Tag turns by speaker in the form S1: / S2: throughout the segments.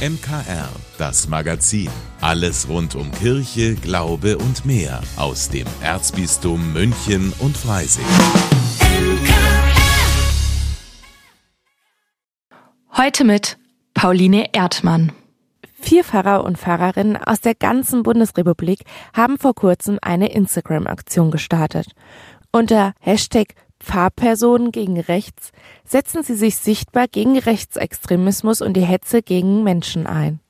S1: MKR, das Magazin. Alles rund um Kirche, Glaube und mehr aus dem Erzbistum München und Freising.
S2: Heute mit Pauline Erdmann.
S3: Vier Pfarrer und Pfarrerinnen aus der ganzen Bundesrepublik haben vor kurzem eine Instagram-Aktion gestartet. Unter Hashtag Pfarrpersonen gegen Rechts setzen sie sich sichtbar gegen Rechtsextremismus und die Hetze gegen Menschen ein.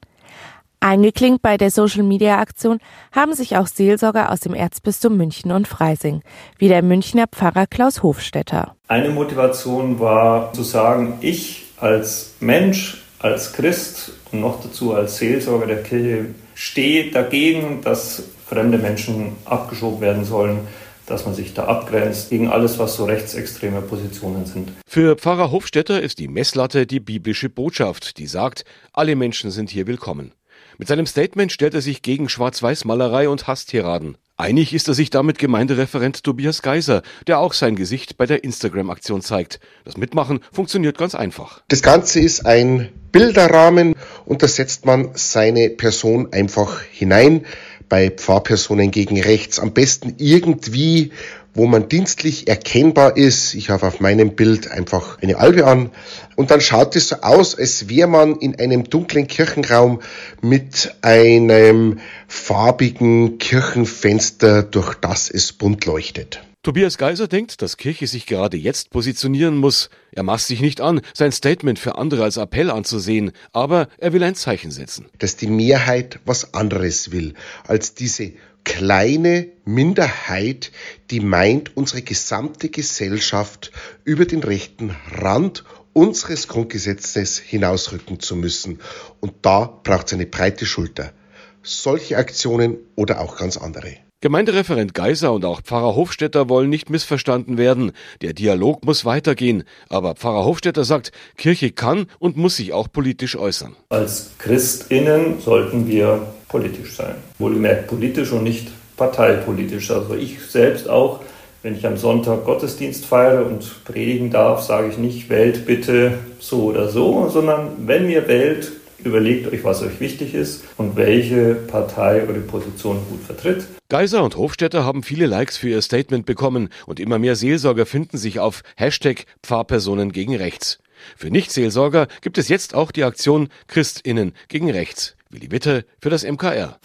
S3: Eingeklinkt bei der Social-Media-Aktion haben sich auch Seelsorger aus dem Erzbistum München und Freising, wie der Münchner Pfarrer Klaus Hofstetter.
S4: Eine Motivation war zu sagen, ich als Mensch, als Christ und noch dazu als Seelsorger der Kirche stehe dagegen, dass fremde Menschen abgeschoben werden sollen dass man sich da abgrenzt gegen alles, was so rechtsextreme Positionen sind.
S5: Für Pfarrer Hofstetter ist die Messlatte die biblische Botschaft, die sagt, alle Menschen sind hier willkommen. Mit seinem Statement stellt er sich gegen Schwarz-Weiß-Malerei und Hasstiraden. Einig ist er sich damit Gemeindereferent Tobias Geiser, der auch sein Gesicht bei der Instagram-Aktion zeigt. Das Mitmachen funktioniert ganz einfach.
S6: Das Ganze ist ein Bilderrahmen und da setzt man seine Person einfach hinein bei Pfarrpersonen gegen rechts. Am besten irgendwie, wo man dienstlich erkennbar ist. Ich habe auf meinem Bild einfach eine Albe an. Und dann schaut es so aus, als wäre man in einem dunklen Kirchenraum mit einem farbigen Kirchenfenster, durch das es bunt leuchtet.
S5: Tobias Geiser denkt, dass Kirche sich gerade jetzt positionieren muss. Er maßt sich nicht an, sein Statement für andere als Appell anzusehen, aber er will ein Zeichen setzen.
S6: Dass die Mehrheit was anderes will als diese kleine Minderheit, die meint, unsere gesamte Gesellschaft über den rechten Rand unseres Grundgesetzes hinausrücken zu müssen. Und da braucht es eine breite Schulter. Solche Aktionen oder auch ganz andere.
S5: Gemeindereferent Geiser und auch Pfarrer Hofstetter wollen nicht missverstanden werden. Der Dialog muss weitergehen. Aber Pfarrer Hofstetter sagt, Kirche kann und muss sich auch politisch äußern.
S4: Als Christinnen sollten wir politisch sein. Wohlgemerkt politisch und nicht parteipolitisch. Also ich selbst auch, wenn ich am Sonntag Gottesdienst feiere und predigen darf, sage ich nicht, wählt bitte so oder so, sondern wenn ihr wählt, Überlegt euch, was euch wichtig ist und welche Partei eure Position gut vertritt.
S5: Geiser und Hofstetter haben viele Likes für ihr Statement bekommen und immer mehr Seelsorger finden sich auf Hashtag Pfarrpersonen gegen Rechts. Für Nichtseelsorger gibt es jetzt auch die Aktion Christinnen gegen Rechts. Willi Witte für das MKR.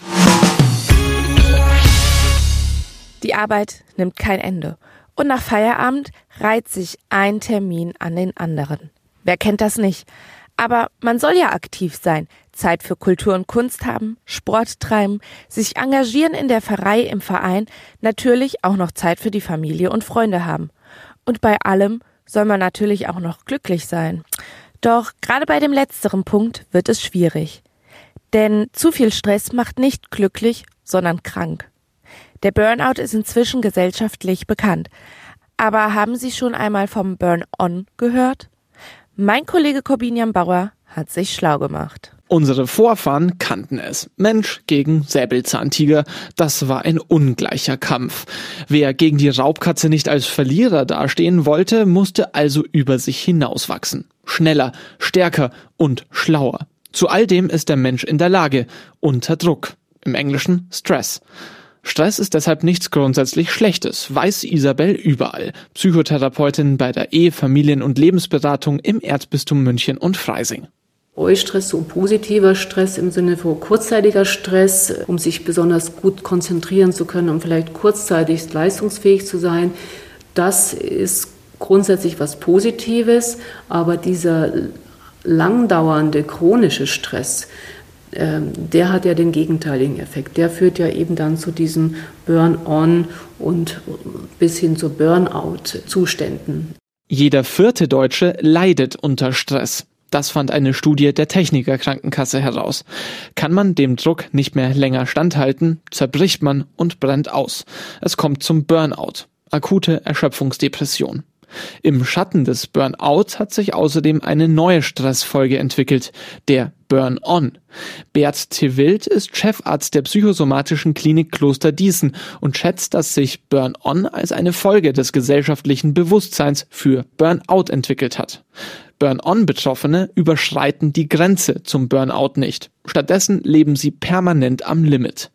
S3: Die Arbeit nimmt kein Ende. Und nach Feierabend reiht sich ein Termin an den anderen. Wer kennt das nicht? Aber man soll ja aktiv sein, Zeit für Kultur und Kunst haben, Sport treiben, sich engagieren in der Pfarrei, im Verein, natürlich auch noch Zeit für die Familie und Freunde haben. Und bei allem soll man natürlich auch noch glücklich sein. Doch gerade bei dem letzteren Punkt wird es schwierig. Denn zu viel Stress macht nicht glücklich, sondern krank. Der Burnout ist inzwischen gesellschaftlich bekannt. Aber haben Sie schon einmal vom Burn-on gehört? Mein Kollege Corbinian Bauer hat sich schlau gemacht.
S7: Unsere Vorfahren kannten es. Mensch gegen Säbelzahntiger. Das war ein ungleicher Kampf. Wer gegen die Raubkatze nicht als Verlierer dastehen wollte, musste also über sich hinauswachsen. Schneller, stärker und schlauer. Zu all dem ist der Mensch in der Lage. Unter Druck. Im Englischen Stress. Stress ist deshalb nichts grundsätzlich Schlechtes, weiß Isabel überall, Psychotherapeutin bei der Ehe-, Familien- und Lebensberatung im Erzbistum München und Freising.
S8: Eustress, so positiver Stress im Sinne von kurzzeitiger Stress, um sich besonders gut konzentrieren zu können, um vielleicht kurzzeitig leistungsfähig zu sein. Das ist grundsätzlich was Positives, aber dieser langdauernde chronische Stress, ähm, der hat ja den gegenteiligen Effekt. Der führt ja eben dann zu diesen Burn-on und bis hin zu Burnout-Zuständen.
S7: Jeder vierte Deutsche leidet unter Stress. Das fand eine Studie der Techniker Krankenkasse heraus. Kann man dem Druck nicht mehr länger standhalten, zerbricht man und brennt aus. Es kommt zum Burnout, akute Erschöpfungsdepression. Im Schatten des Burnouts hat sich außerdem eine neue Stressfolge entwickelt, der Burn-on. Bert Tewild ist Chefarzt der psychosomatischen Klinik Kloster Diesen und schätzt, dass sich Burn-on als eine Folge des gesellschaftlichen Bewusstseins für Burnout entwickelt hat. Burn-on-Betroffene überschreiten die Grenze zum Burnout nicht. Stattdessen leben sie permanent am Limit.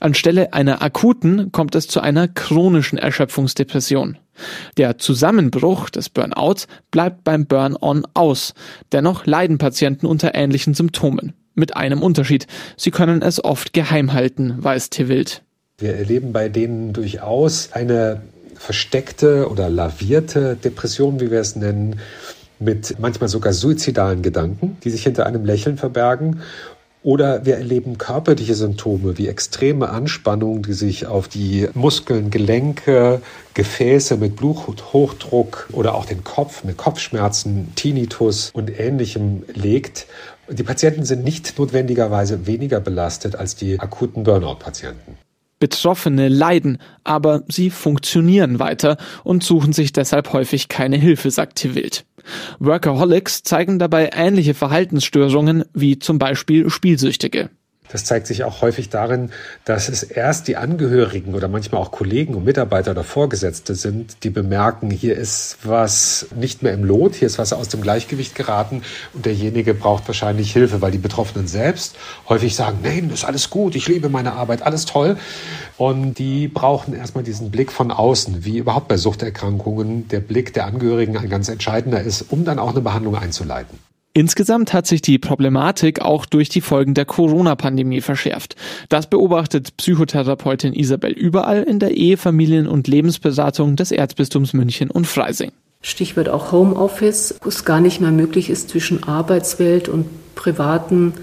S7: Anstelle einer akuten kommt es zu einer chronischen Erschöpfungsdepression. Der Zusammenbruch des Burnouts bleibt beim Burn-on aus. Dennoch leiden Patienten unter ähnlichen Symptomen. Mit einem Unterschied. Sie können es oft geheim halten, weiß Tewild.
S9: Wir erleben bei denen durchaus eine versteckte oder lavierte Depression, wie wir es nennen, mit manchmal sogar suizidalen Gedanken, die sich hinter einem Lächeln verbergen. Oder wir erleben körperliche Symptome wie extreme Anspannung, die sich auf die Muskeln, Gelenke, Gefäße mit Bluthochdruck oder auch den Kopf mit Kopfschmerzen, Tinnitus und ähnlichem legt. Die Patienten sind nicht notwendigerweise weniger belastet als die akuten Burnout-Patienten.
S7: Betroffene leiden, aber sie funktionieren weiter und suchen sich deshalb häufig keine Hilfe, sagt Wild. Workaholics zeigen dabei ähnliche Verhaltensstörungen wie zum Beispiel Spielsüchtige.
S9: Das zeigt sich auch häufig darin, dass es erst die Angehörigen oder manchmal auch Kollegen und Mitarbeiter oder Vorgesetzte sind, die bemerken, hier ist was nicht mehr im Lot, hier ist was aus dem Gleichgewicht geraten und derjenige braucht wahrscheinlich Hilfe, weil die Betroffenen selbst häufig sagen, nein, das ist alles gut, ich liebe meine Arbeit, alles toll. Und die brauchen erstmal diesen Blick von außen, wie überhaupt bei Suchterkrankungen der Blick der Angehörigen ein ganz entscheidender ist, um dann auch eine Behandlung einzuleiten.
S7: Insgesamt hat sich die Problematik auch durch die Folgen der Corona-Pandemie verschärft. Das beobachtet Psychotherapeutin Isabel überall in der Ehe-, Familien- und Lebensberatung des Erzbistums München und Freising.
S8: Stichwort auch Homeoffice, wo es gar nicht mehr möglich ist, zwischen Arbeitswelt und privaten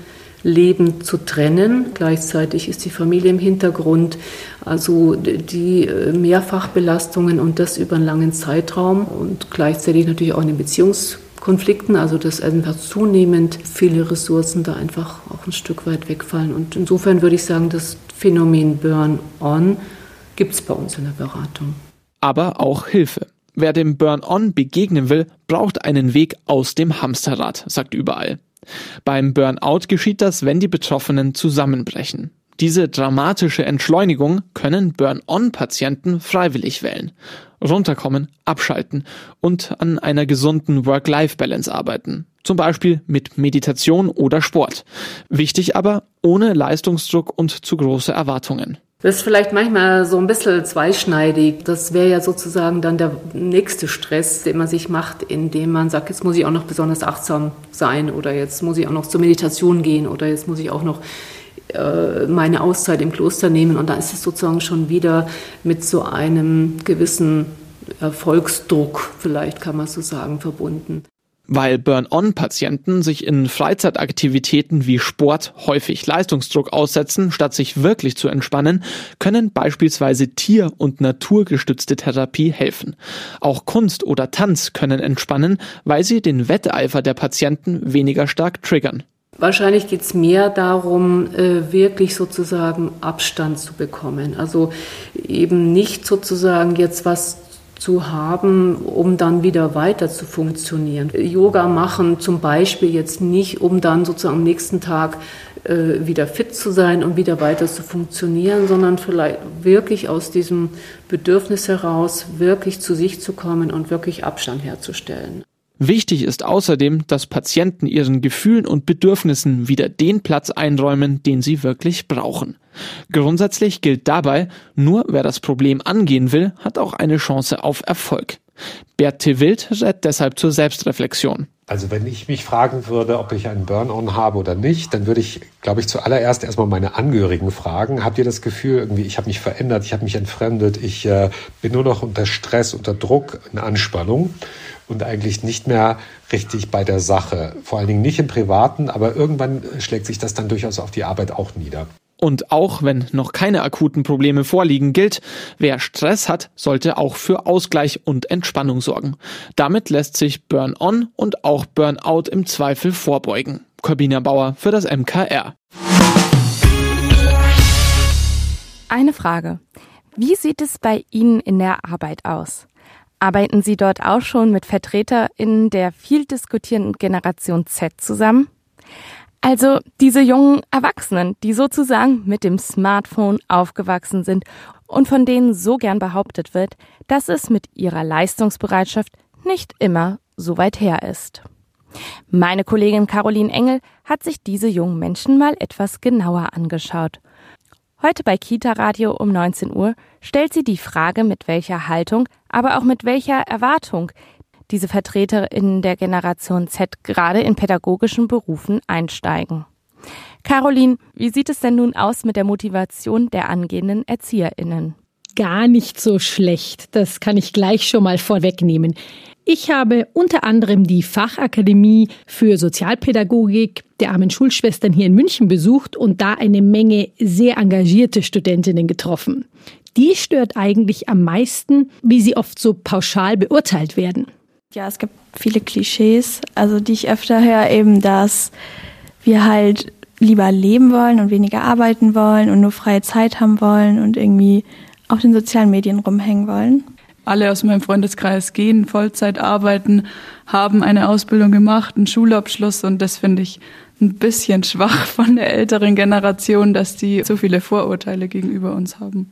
S8: Leben zu trennen. Gleichzeitig ist die Familie im Hintergrund. Also die äh, Mehrfachbelastungen und das über einen langen Zeitraum und gleichzeitig natürlich auch eine Beziehungs Konflikten, also dass einfach zunehmend viele Ressourcen da einfach auch ein Stück weit wegfallen. Und insofern würde ich sagen, das Phänomen Burn-on gibt es bei uns in der Beratung.
S7: Aber auch Hilfe. Wer dem Burn-on begegnen will, braucht einen Weg aus dem Hamsterrad, sagt überall. Beim Burnout geschieht das, wenn die Betroffenen zusammenbrechen. Diese dramatische Entschleunigung können Burn-on-Patienten freiwillig wählen. Runterkommen, abschalten und an einer gesunden Work-Life-Balance arbeiten. Zum Beispiel mit Meditation oder Sport. Wichtig aber ohne Leistungsdruck und zu große Erwartungen.
S8: Das ist vielleicht manchmal so ein bisschen zweischneidig. Das wäre ja sozusagen dann der nächste Stress, den man sich macht, indem man sagt, jetzt muss ich auch noch besonders achtsam sein oder jetzt muss ich auch noch zur Meditation gehen oder jetzt muss ich auch noch meine Auszeit im Kloster nehmen. Und da ist es sozusagen schon wieder mit so einem gewissen Erfolgsdruck, vielleicht kann man so sagen, verbunden.
S7: Weil Burn-on-Patienten sich in Freizeitaktivitäten wie Sport häufig Leistungsdruck aussetzen, statt sich wirklich zu entspannen, können beispielsweise tier- und naturgestützte Therapie helfen. Auch Kunst oder Tanz können entspannen, weil sie den Wetteifer der Patienten weniger stark triggern.
S8: Wahrscheinlich geht es mehr darum, äh, wirklich sozusagen Abstand zu bekommen. Also eben nicht sozusagen jetzt was zu haben, um dann wieder weiter zu funktionieren. Yoga machen zum Beispiel jetzt nicht, um dann sozusagen am nächsten Tag äh, wieder fit zu sein und wieder weiter zu funktionieren, sondern vielleicht wirklich aus diesem Bedürfnis heraus wirklich zu sich zu kommen und wirklich Abstand herzustellen.
S7: Wichtig ist außerdem, dass Patienten ihren Gefühlen und Bedürfnissen wieder den Platz einräumen, den sie wirklich brauchen. Grundsätzlich gilt dabei, nur wer das Problem angehen will, hat auch eine Chance auf Erfolg. Bert T. Wild rät deshalb zur Selbstreflexion.
S9: Also wenn ich mich fragen würde, ob ich einen Burn-on habe oder nicht, dann würde ich, glaube ich, zuallererst erstmal meine Angehörigen fragen. Habt ihr das Gefühl, irgendwie, ich habe mich verändert, ich habe mich entfremdet, ich äh, bin nur noch unter Stress, unter Druck, in Anspannung? und eigentlich nicht mehr richtig bei der Sache. Vor allen Dingen nicht im Privaten, aber irgendwann schlägt sich das dann durchaus auf die Arbeit auch nieder.
S7: Und auch wenn noch keine akuten Probleme vorliegen, gilt, wer Stress hat, sollte auch für Ausgleich und Entspannung sorgen. Damit lässt sich Burn-on und auch Burnout im Zweifel vorbeugen. Corbina Bauer für das MKR.
S3: Eine Frage. Wie sieht es bei Ihnen in der Arbeit aus? Arbeiten Sie dort auch schon mit VertreterInnen der viel diskutierenden Generation Z zusammen? Also diese jungen Erwachsenen, die sozusagen mit dem Smartphone aufgewachsen sind und von denen so gern behauptet wird, dass es mit ihrer Leistungsbereitschaft nicht immer so weit her ist. Meine Kollegin Caroline Engel hat sich diese jungen Menschen mal etwas genauer angeschaut. Heute bei Kita Radio um 19 Uhr stellt sie die Frage, mit welcher Haltung, aber auch mit welcher Erwartung diese VertreterInnen der Generation Z gerade in pädagogischen Berufen einsteigen. Caroline, wie sieht es denn nun aus mit der Motivation der angehenden ErzieherInnen?
S10: Gar nicht so schlecht, das kann ich gleich schon mal vorwegnehmen. Ich habe unter anderem die Fachakademie für Sozialpädagogik der armen Schulschwestern hier in München besucht und da eine Menge sehr engagierte Studentinnen getroffen. Die stört eigentlich am meisten, wie sie oft so pauschal beurteilt werden.
S11: Ja, es gibt viele Klischees, also die ich öfter höre, eben, dass wir halt lieber leben wollen und weniger arbeiten wollen und nur freie Zeit haben wollen und irgendwie auf den sozialen Medien rumhängen wollen.
S12: Alle aus meinem Freundeskreis gehen Vollzeit arbeiten, haben eine Ausbildung gemacht, einen Schulabschluss und das finde ich ein bisschen schwach von der älteren Generation, dass die so viele Vorurteile gegenüber uns haben.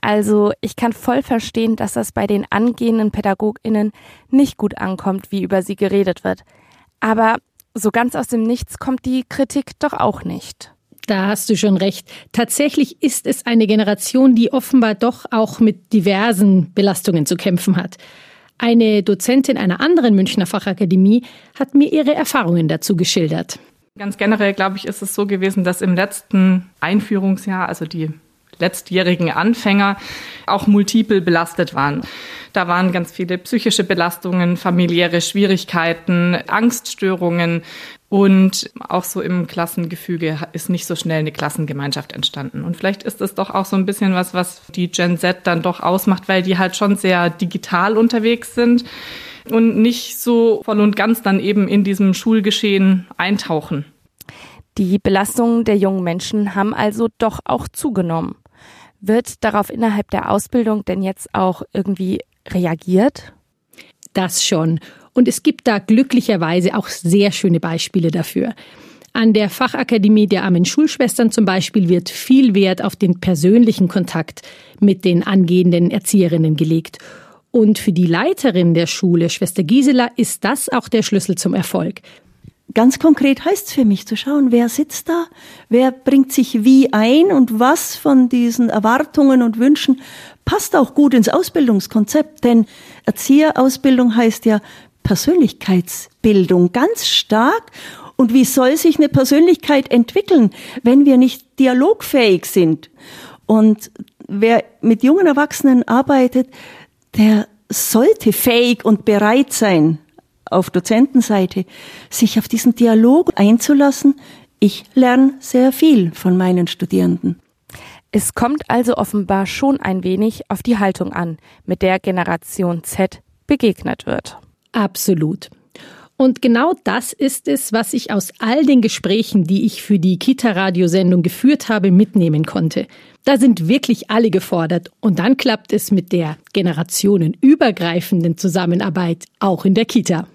S3: Also ich kann voll verstehen, dass das bei den angehenden Pädagoginnen nicht gut ankommt, wie über sie geredet wird. Aber so ganz aus dem Nichts kommt die Kritik doch auch nicht.
S10: Da hast du schon recht. Tatsächlich ist es eine Generation, die offenbar doch auch mit diversen Belastungen zu kämpfen hat. Eine Dozentin einer anderen Münchner Fachakademie hat mir ihre Erfahrungen dazu geschildert.
S13: Ganz generell, glaube ich, ist es so gewesen, dass im letzten Einführungsjahr, also die letztjährigen Anfänger auch multiple belastet waren. Da waren ganz viele psychische Belastungen, familiäre Schwierigkeiten, Angststörungen und auch so im Klassengefüge ist nicht so schnell eine Klassengemeinschaft entstanden. Und vielleicht ist es doch auch so ein bisschen was, was die Gen Z dann doch ausmacht, weil die halt schon sehr digital unterwegs sind und nicht so voll und ganz dann eben in diesem Schulgeschehen eintauchen.
S3: Die Belastungen der jungen Menschen haben also doch auch zugenommen. Wird darauf innerhalb der Ausbildung denn jetzt auch irgendwie reagiert?
S10: Das schon. Und es gibt da glücklicherweise auch sehr schöne Beispiele dafür. An der Fachakademie der armen Schulschwestern zum Beispiel wird viel Wert auf den persönlichen Kontakt mit den angehenden Erzieherinnen gelegt. Und für die Leiterin der Schule, Schwester Gisela, ist das auch der Schlüssel zum Erfolg.
S14: Ganz konkret heißt es für mich zu schauen, wer sitzt da, wer bringt sich wie ein und was von diesen Erwartungen und Wünschen passt auch gut ins Ausbildungskonzept. Denn Erzieherausbildung heißt ja Persönlichkeitsbildung ganz stark. Und wie soll sich eine Persönlichkeit entwickeln, wenn wir nicht dialogfähig sind? Und wer mit jungen Erwachsenen arbeitet, der sollte fähig und bereit sein, auf Dozentenseite, sich auf diesen Dialog einzulassen. Ich lerne sehr viel von meinen Studierenden.
S3: Es kommt also offenbar schon ein wenig auf die Haltung an, mit der Generation Z begegnet wird.
S10: Absolut. Und genau das ist es, was ich aus all den Gesprächen, die ich für die Kita-Radiosendung geführt habe, mitnehmen konnte. Da sind wirklich alle gefordert und dann klappt es mit der generationenübergreifenden Zusammenarbeit auch in der Kita.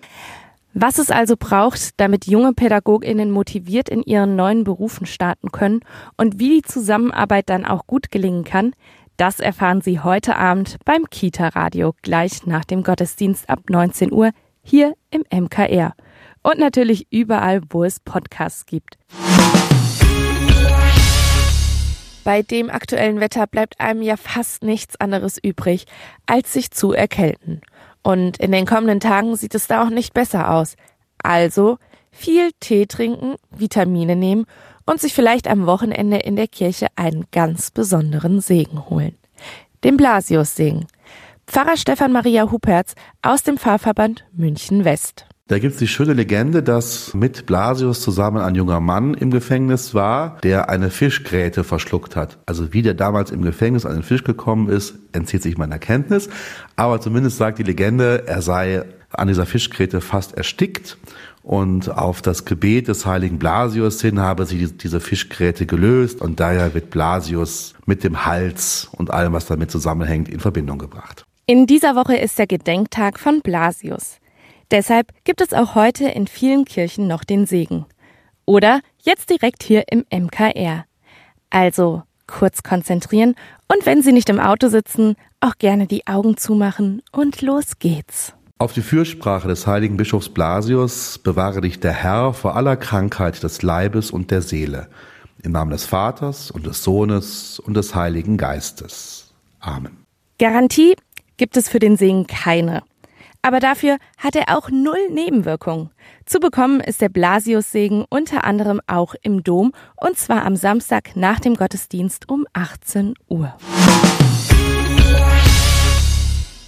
S3: Was es also braucht, damit junge Pädagoginnen motiviert in ihren neuen Berufen starten können und wie die Zusammenarbeit dann auch gut gelingen kann, das erfahren Sie heute Abend beim Kita Radio gleich nach dem Gottesdienst ab 19 Uhr hier im MKR und natürlich überall, wo es Podcasts gibt. Bei dem aktuellen Wetter bleibt einem ja fast nichts anderes übrig, als sich zu erkälten. Und in den kommenden Tagen sieht es da auch nicht besser aus. Also viel Tee trinken, Vitamine nehmen und sich vielleicht am Wochenende in der Kirche einen ganz besonderen Segen holen. Den Blasius-Segen. Pfarrer Stefan Maria Hupertz aus dem Pfarrverband München West.
S15: Da gibt es die schöne Legende, dass mit Blasius zusammen ein junger Mann im Gefängnis war, der eine Fischgräte verschluckt hat. Also wie der damals im Gefängnis an den Fisch gekommen ist, entzieht sich meiner Kenntnis. Aber zumindest sagt die Legende, er sei an dieser Fischgräte fast erstickt. Und auf das Gebet des heiligen Blasius hin habe sie diese Fischgräte gelöst und daher wird Blasius mit dem Hals und allem, was damit zusammenhängt, in Verbindung gebracht.
S3: In dieser Woche ist der Gedenktag von Blasius. Deshalb gibt es auch heute in vielen Kirchen noch den Segen. Oder jetzt direkt hier im MKR. Also kurz konzentrieren und wenn Sie nicht im Auto sitzen, auch gerne die Augen zumachen und los geht's.
S15: Auf die Fürsprache des heiligen Bischofs Blasius bewahre dich der Herr vor aller Krankheit des Leibes und der Seele. Im Namen des Vaters und des Sohnes und des Heiligen Geistes. Amen.
S3: Garantie gibt es für den Segen keine. Aber dafür hat er auch null Nebenwirkungen. Zu bekommen ist der Blasiussegen unter anderem auch im Dom und zwar am Samstag nach dem Gottesdienst um 18 Uhr.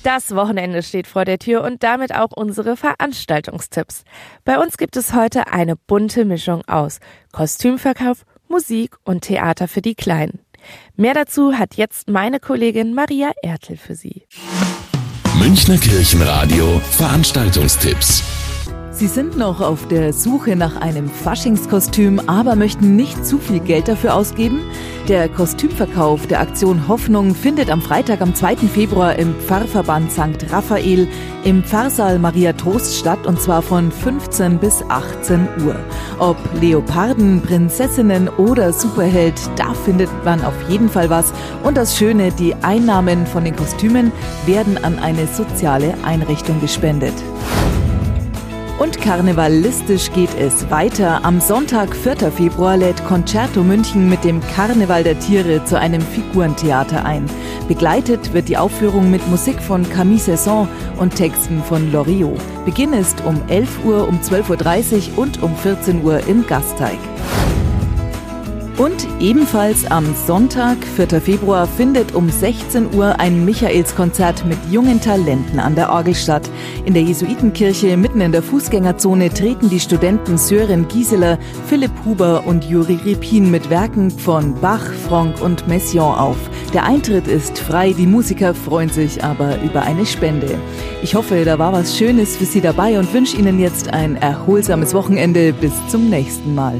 S3: Das Wochenende steht vor der Tür und damit auch unsere Veranstaltungstipps. Bei uns gibt es heute eine bunte Mischung aus Kostümverkauf, Musik und Theater für die Kleinen. Mehr dazu hat jetzt meine Kollegin Maria Ertel für Sie.
S1: Münchner Kirchenradio Veranstaltungstipps.
S16: Sie sind noch auf der Suche nach einem Faschingskostüm, aber möchten nicht zu viel Geld dafür ausgeben? Der Kostümverkauf der Aktion Hoffnung findet am Freitag, am 2. Februar im Pfarrverband St. Raphael im Pfarrsaal Maria Trost statt und zwar von 15 bis 18 Uhr. Ob Leoparden, Prinzessinnen oder Superheld, da findet man auf jeden Fall was. Und das Schöne, die Einnahmen von den Kostümen werden an eine soziale Einrichtung gespendet. Und karnevalistisch geht es weiter. Am Sonntag, 4. Februar, lädt Concerto München mit dem Karneval der Tiere zu einem Figurentheater ein. Begleitet wird die Aufführung mit Musik von Camille Saison und Texten von Loriot. Beginn ist um 11 Uhr, um 12.30 Uhr und um 14 Uhr im Gasteig. Und ebenfalls am Sonntag, 4. Februar, findet um 16 Uhr ein Michaelskonzert mit jungen Talenten an der Orgel statt. In der Jesuitenkirche mitten in der Fußgängerzone treten die Studenten Sören Gieseler, Philipp Huber und Juri Repin mit Werken von Bach, Franck und Messiaen auf. Der Eintritt ist frei, die Musiker freuen sich aber über eine Spende. Ich hoffe, da war was Schönes für Sie dabei und wünsche Ihnen jetzt ein erholsames Wochenende. Bis zum nächsten Mal.